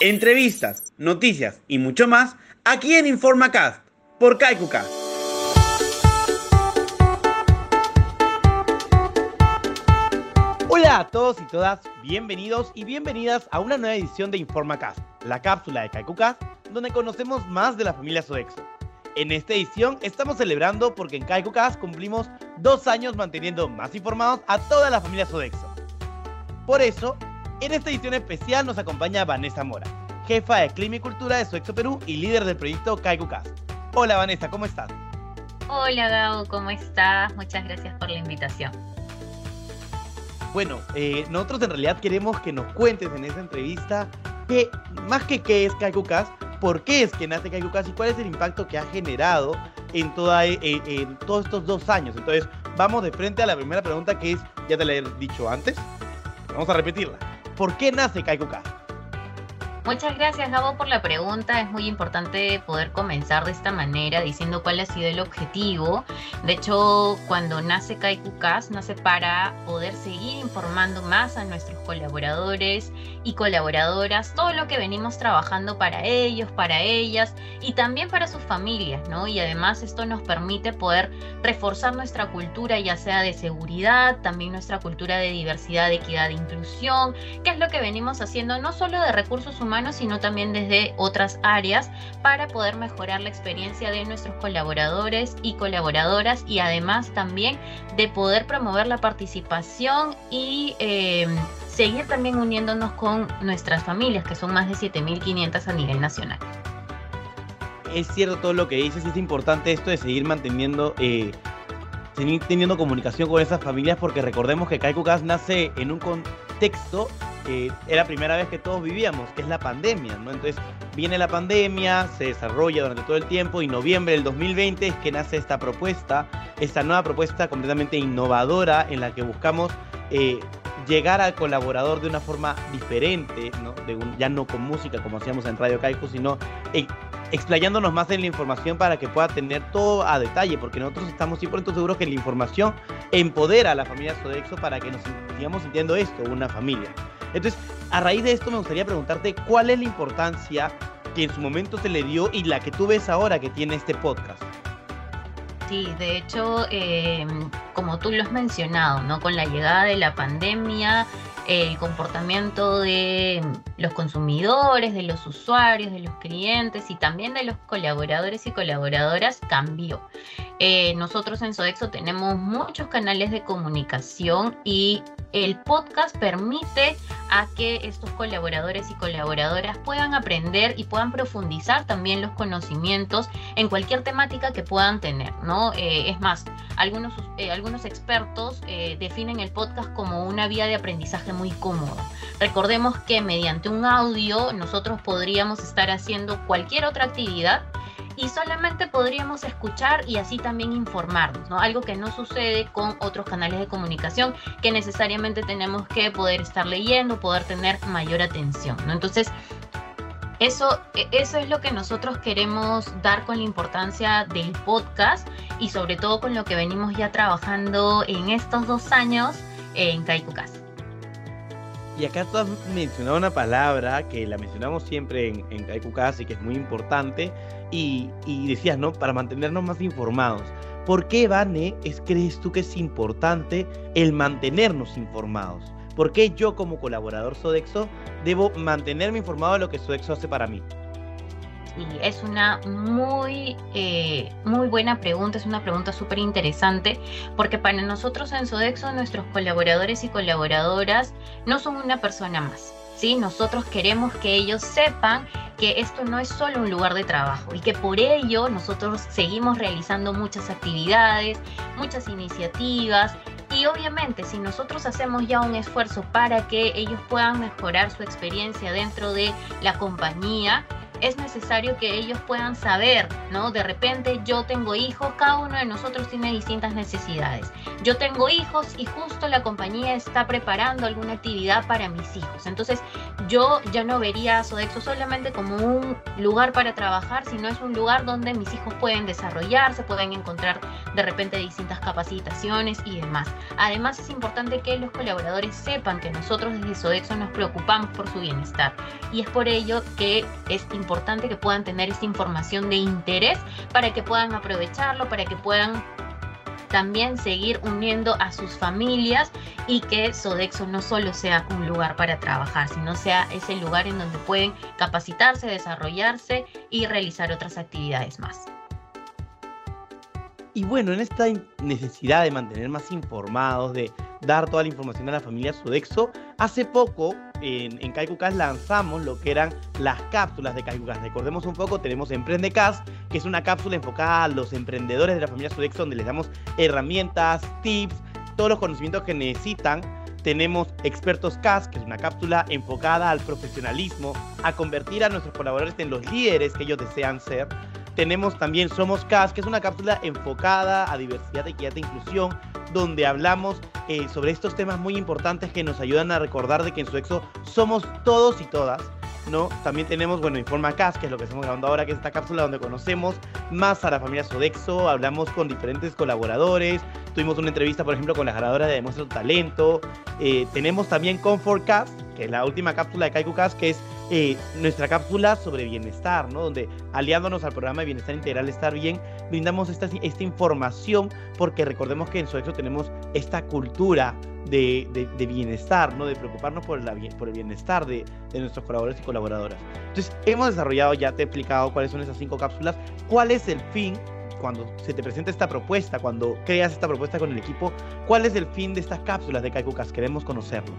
Entrevistas, noticias y mucho más aquí en InformaCast por KaikuCast. Hola a todos y todas, bienvenidos y bienvenidas a una nueva edición de InformaCast, la cápsula de KaikuCast, donde conocemos más de la familia Sodexo. En esta edición estamos celebrando porque en KaikuCast cumplimos dos años manteniendo más informados a toda la familia Sodexo. Por eso, en esta edición especial nos acompaña Vanessa Mora, jefa de Clima y Cultura de Sodexo Perú y líder del proyecto KaikuCast. Hola Vanessa, ¿cómo estás? Hola Gabo, ¿cómo estás? Muchas gracias por la invitación. Bueno, eh, nosotros en realidad queremos que nos cuentes en esta entrevista que, más que qué es KaikuCast, por qué es que nace KaikuCast y cuál es el impacto que ha generado en, toda, eh, en todos estos dos años. Entonces, vamos de frente a la primera pregunta que es, ya te la he dicho antes, vamos a repetirla. ¿Por qué nace KaikuCast? Muchas gracias Gabo por la pregunta. Es muy importante poder comenzar de esta manera diciendo cuál ha sido el objetivo. De hecho, cuando nace KaikuCast, nace para poder seguir informando más a nuestros colaboradores y colaboradoras todo lo que venimos trabajando para ellos, para ellas y también para sus familias, ¿no? Y además esto nos permite poder reforzar nuestra cultura, ya sea de seguridad, también nuestra cultura de diversidad, equidad e inclusión, que es lo que venimos haciendo no solo de recursos humanos, sino también desde otras áreas para poder mejorar la experiencia de nuestros colaboradores y colaboradoras y además también de poder promover la participación y em, seguir también uniéndonos con nuestras familias, que son más de 7.500 a nivel nacional. Es cierto todo lo que dices, es importante esto de seguir manteniendo... Eh, seguir teniendo comunicación con esas familias porque recordemos que Kaikukas nace en un contexto eh, era primera vez que todos vivíamos, que es la pandemia, ¿no? Entonces viene la pandemia, se desarrolla durante todo el tiempo y noviembre del 2020 es que nace esta propuesta, esta nueva propuesta completamente innovadora en la que buscamos eh, llegar al colaborador de una forma diferente, ya no con música como hacíamos en Radio Kaiku, sino eh, explayándonos más en la información para que pueda tener todo a detalle, porque nosotros estamos siempre seguros que la información empodera a la familia Sodexo para que nos sigamos sintiendo esto, una familia. Entonces, a raíz de esto me gustaría preguntarte cuál es la importancia que en su momento se le dio y la que tú ves ahora que tiene este podcast. Sí, de hecho, em, como tú lo has mencionado, ¿no? Con la llegada de la pandemia, el comportamiento de los consumidores, de los usuarios, de los clientes y también de los colaboradores y colaboradoras cambió. Eh, nosotros en Sodexo tenemos muchos canales de comunicación y el podcast permite a que estos colaboradores y colaboradoras puedan aprender y puedan profundizar también los conocimientos en cualquier temática que puedan tener, ¿no? Eh, es más, algunos, eh, algunos expertos definen el podcast como una vía de aprendizaje muy cómodo. Recordemos que mediante un audio nosotros podríamos estar haciendo cualquier otra actividad y solamente podríamos escuchar y así también informarnos, ¿no? Algo que no sucede con otros canales de comunicación que necesariamente tenemos que poder estar leyendo, poder tener mayor atención, ¿no? Entonces, eso, eso es lo que nosotros queremos dar con la importancia del podcast y sobre todo con lo que venimos ya trabajando en estos dos años en KaikuCast. Y acá tú has mencionado una palabra que la mencionamos siempre en, en y que es muy importante, y, decías, ¿no? Para mantenernos más informados. ¿Por qué, Vane, es, crees tú que es importante el mantenernos informados? ¿Por qué yo como colaborador Sodexo debo mantenerme informado de lo que Sodexo hace para mí? Sí, es una muy, eh, muy buena pregunta, es una pregunta súper interesante, porque para nosotros en Sodexo, nuestros colaboradores y colaboradoras no son una persona más. ¿sí? Nosotros queremos que ellos sepan que esto no es solo un lugar de trabajo y que por ello nosotros seguimos realizando muchas actividades, muchas iniciativas y obviamente si nosotros hacemos ya un esfuerzo para que ellos puedan mejorar su experiencia dentro de la compañía, es necesario que ellos puedan saber, ¿no? De repente yo tengo hijos, cada uno de nosotros tiene distintas necesidades. Yo tengo hijos y justo la compañía está preparando alguna actividad para mis hijos. Entonces yo ya no vería a Sodexo solamente como un lugar para trabajar, sino es un lugar donde mis hijos pueden desarrollarse, pueden encontrar de repente distintas capacitaciones y demás. Además es importante que los colaboradores sepan que nosotros desde Sodexo nos preocupamos por su bienestar y es por ello que es importante importante que puedan tener esta información de interés para que puedan aprovecharlo, para que puedan también seguir uniendo a sus familias y que Sodexo no solo sea un lugar para trabajar, sino sea ese lugar en donde pueden capacitarse, desarrollarse y realizar otras actividades más. Y bueno, en esta necesidad de mantener más informados, de dar toda la información a la familia Sodexo, hace poco en, en KaikuCast lanzamos lo que eran las cápsulas de KaikuCast. Recordemos un poco, tenemos EmprendeCast, que es una cápsula enfocada a los emprendedores de la familia Sodexo, donde les damos herramientas, tips, todos los conocimientos que necesitan. Tenemos Expertos Cast, que es una cápsula enfocada al profesionalismo, a convertir a nuestros colaboradores en los líderes que ellos desean ser. Tenemos también Somos Cast, que es una cápsula enfocada a diversidad, equidad e inclusión, donde hablamos eh, sobre estos temas muy importantes que nos ayudan a recordar de que en Sodexo somos todos y todas. ¿no? También tenemos, bueno, Informa Cast, que es lo que estamos grabando ahora, que es esta cápsula donde conocemos más a la familia Sodexo, hablamos con diferentes colaboradores, tuvimos una entrevista, por ejemplo, con la ganadora de Demuestra tu Talento, eh, tenemos también Comfort Cast, que es la última cápsula de Kaiku Cast, que es eh, nuestra cápsula sobre bienestar, ¿no? Donde aliándonos al programa de bienestar integral Estar Bien, brindamos esta, esta información porque recordemos que en Sodexo tenemos esta cultura de, de, bienestar, ¿no? De preocuparnos por, la, por el bienestar de, de, nuestros colaboradores y colaboradoras. Entonces, hemos desarrollado, ya te he explicado cuáles son esas cinco cápsulas, cuál es el fin cuando se te presenta esta propuesta, cuando creas esta propuesta con el equipo, cuál es el fin de estas cápsulas de Kaikukas, queremos conocerlo.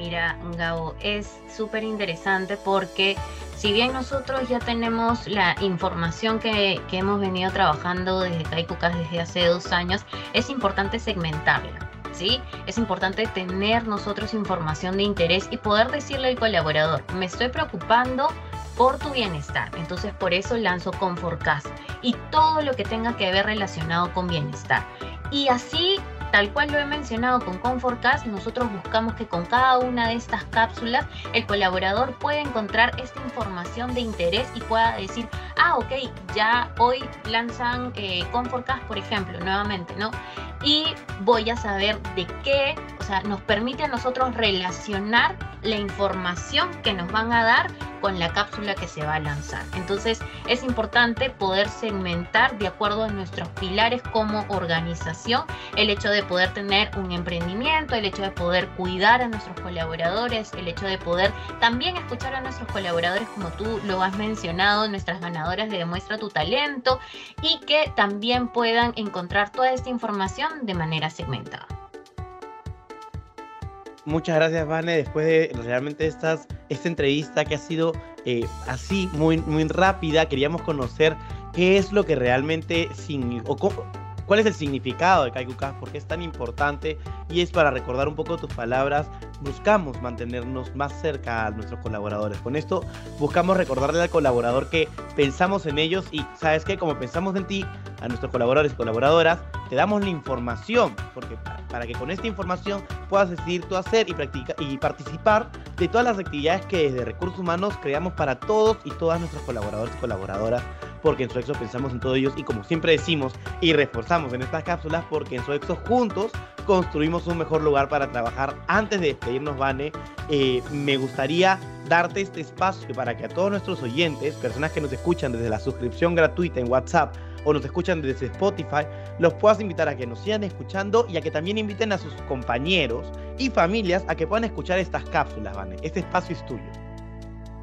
Mira, Gabo, es súper interesante porque si bien nosotros ya tenemos la información que, que hemos venido trabajando desde Kaikukas desde hace dos años, es importante segmentarla. ¿Sí? Es importante tener nosotros información de interés y poder decirle al colaborador, me estoy preocupando por tu bienestar. Entonces por eso lanzo Comfortcast y todo lo que tenga que ver relacionado con bienestar. Y así Tal cual lo he mencionado con ComfortCast, nosotros buscamos que con cada una de estas cápsulas el colaborador pueda encontrar esta información de interés y pueda decir, ah, ok, ya hoy lanzan eh, ComfortCast, por ejemplo, nuevamente, ¿no? Y voy a saber de qué, o sea, nos permite a nosotros relacionar la información que nos van a dar con la cápsula que se va a lanzar. Entonces es importante poder segmentar de acuerdo a nuestros pilares como organización el hecho de poder tener un emprendimiento, el hecho de poder cuidar a nuestros colaboradores, el hecho de poder también escuchar a nuestros colaboradores como tú lo has mencionado, nuestras ganadoras de Demuestra tu Talento y que también puedan encontrar toda esta información de manera segmentada. Muchas gracias, Vane. Después de realmente estas, esta entrevista que ha sido eh, así, muy, muy rápida, queríamos conocer qué es lo que realmente o cuál es el significado de Kaikuka, por qué es tan importante y es para recordar un poco tus palabras, buscamos mantenernos más cerca a nuestros colaboradores. Con esto buscamos recordarle al colaborador que pensamos en ellos y sabes que como pensamos en ti, a nuestros colaboradores y colaboradoras, te damos la información, porque para, que con esta información puedas decidir tú hacer y, practicar, y participar de todas las actividades que desde Recursos Humanos creamos para todos y todas nuestros colaboradores y colaboradoras porque en Soexo pensamos en todos ellos y como siempre decimos y reforzamos en estas cápsulas, porque en Soexo juntos construimos un mejor lugar para trabajar. Antes de despedirnos, Vane, eh, me gustaría darte este espacio para que a todos nuestros oyentes, personas que nos escuchan desde la suscripción gratuita en WhatsApp o nos escuchan desde Spotify, los puedas invitar a que nos sigan escuchando y a que también inviten a sus compañeros y familias a que puedan escuchar estas cápsulas, Vane. Este espacio es tuyo.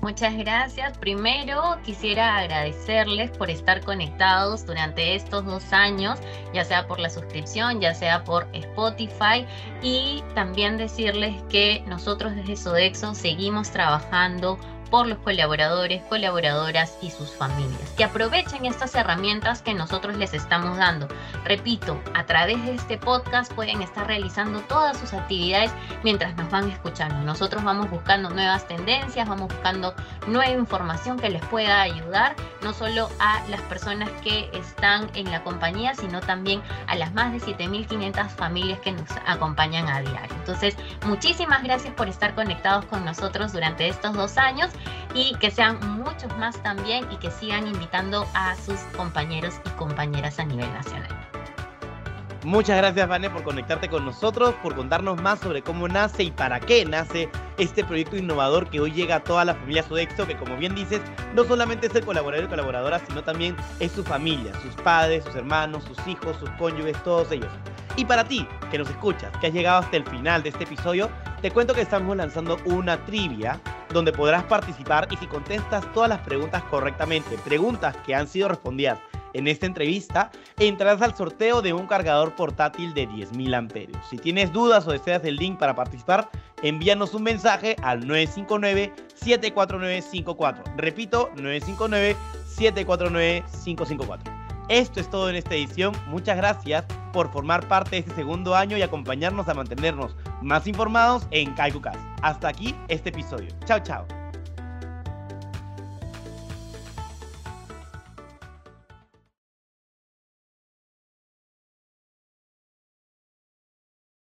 Muchas gracias. Primero quisiera agradecerles por estar conectados durante estos dos años, ya sea por la suscripción, ya sea por Spotify, y también decirles que nosotros desde Sodexo seguimos trabajando por los colaboradores, colaboradoras y sus familias. Que aprovechen estas herramientas que nosotros les estamos dando. Repito, a través de este podcast pueden estar realizando todas sus actividades mientras nos van escuchando. Nosotros vamos buscando nuevas tendencias, vamos buscando nueva información que les pueda ayudar, no solo a las personas que están en la compañía, sino también a las más de 7.500 familias que nos acompañan a diario. Entonces, muchísimas gracias por estar conectados con nosotros durante estos dos años y que sean muchos más también y que sigan invitando a sus compañeros y compañeras a nivel nacional. Muchas gracias, Vane, por conectarte con nosotros, por contarnos más sobre cómo nace y para qué nace este proyecto innovador que hoy llega a toda la familia Sodexo, que como bien dices, no solamente es el colaborador y colaboradora, sino también es su familia, sus padres, sus hermanos, sus hijos, sus cónyuges, todos ellos. Y para ti, que nos escuchas, que has llegado hasta el final de este episodio, te cuento que estamos lanzando una trivia donde podrás participar y si contestas todas las preguntas correctamente, preguntas que han sido respondidas en esta entrevista, entrarás al sorteo de un cargador portátil de 10.000 amperios. Si tienes dudas o deseas el link para participar, envíanos un mensaje al 959-749-54. Repito, 959-749-554. Esto es todo en esta edición. Muchas gracias por formar parte de este segundo año y acompañarnos a mantenernos más informados en CaicuCast. Hasta aquí este episodio. Chao, chao.